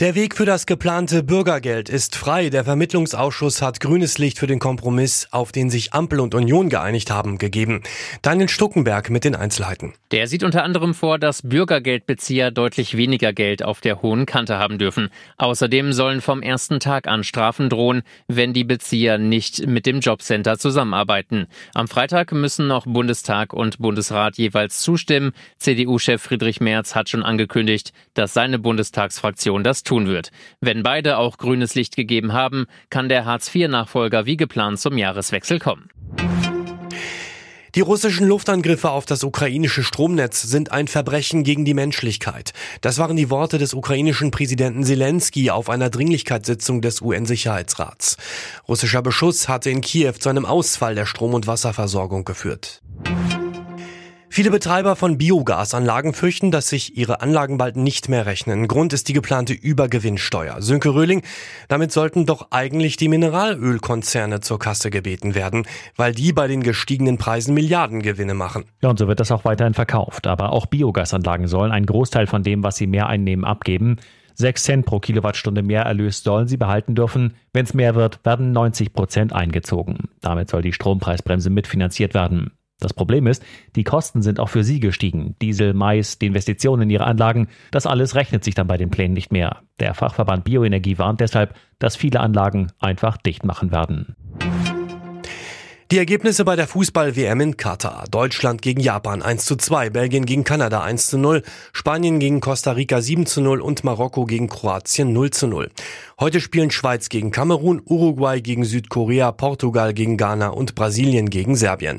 Der Weg für das geplante Bürgergeld ist frei. Der Vermittlungsausschuss hat grünes Licht für den Kompromiss, auf den sich Ampel und Union geeinigt haben, gegeben. Daniel Stuckenberg mit den Einzelheiten. Der sieht unter anderem vor, dass Bürgergeldbezieher deutlich weniger Geld auf der hohen Kante haben dürfen. Außerdem sollen vom ersten Tag an Strafen drohen, wenn die Bezieher nicht mit dem Jobcenter zusammenarbeiten. Am Freitag müssen noch Bundestag und Bundesrat jeweils zustimmen. CDU-Chef Friedrich Merz hat schon angekündigt, dass seine Bundestagsfraktion das tun wird. Wenn beide auch grünes Licht gegeben haben, kann der Hartz-IV-Nachfolger wie geplant zum Jahreswechsel kommen. Die russischen Luftangriffe auf das ukrainische Stromnetz sind ein Verbrechen gegen die Menschlichkeit. Das waren die Worte des ukrainischen Präsidenten Zelensky auf einer Dringlichkeitssitzung des UN-Sicherheitsrats. Russischer Beschuss hatte in Kiew zu einem Ausfall der Strom- und Wasserversorgung geführt. Viele Betreiber von Biogasanlagen fürchten, dass sich ihre Anlagen bald nicht mehr rechnen. Grund ist die geplante Übergewinnsteuer. Sönke Röhling, damit sollten doch eigentlich die Mineralölkonzerne zur Kasse gebeten werden, weil die bei den gestiegenen Preisen Milliardengewinne machen. Ja, und so wird das auch weiterhin verkauft. Aber auch Biogasanlagen sollen einen Großteil von dem, was sie mehr einnehmen, abgeben. 6 Cent pro Kilowattstunde mehr Erlös sollen sie behalten dürfen. Wenn es mehr wird, werden 90 Prozent eingezogen. Damit soll die Strompreisbremse mitfinanziert werden. Das Problem ist, die Kosten sind auch für sie gestiegen. Diesel, Mais, die Investitionen in ihre Anlagen, das alles rechnet sich dann bei den Plänen nicht mehr. Der Fachverband Bioenergie warnt deshalb, dass viele Anlagen einfach dicht machen werden. Die Ergebnisse bei der Fußball-WM in Katar. Deutschland gegen Japan 1 zu 2, Belgien gegen Kanada 1 zu 0, Spanien gegen Costa Rica 7 zu 0 und Marokko gegen Kroatien 0 zu 0. Heute spielen Schweiz gegen Kamerun, Uruguay gegen Südkorea, Portugal gegen Ghana und Brasilien gegen Serbien.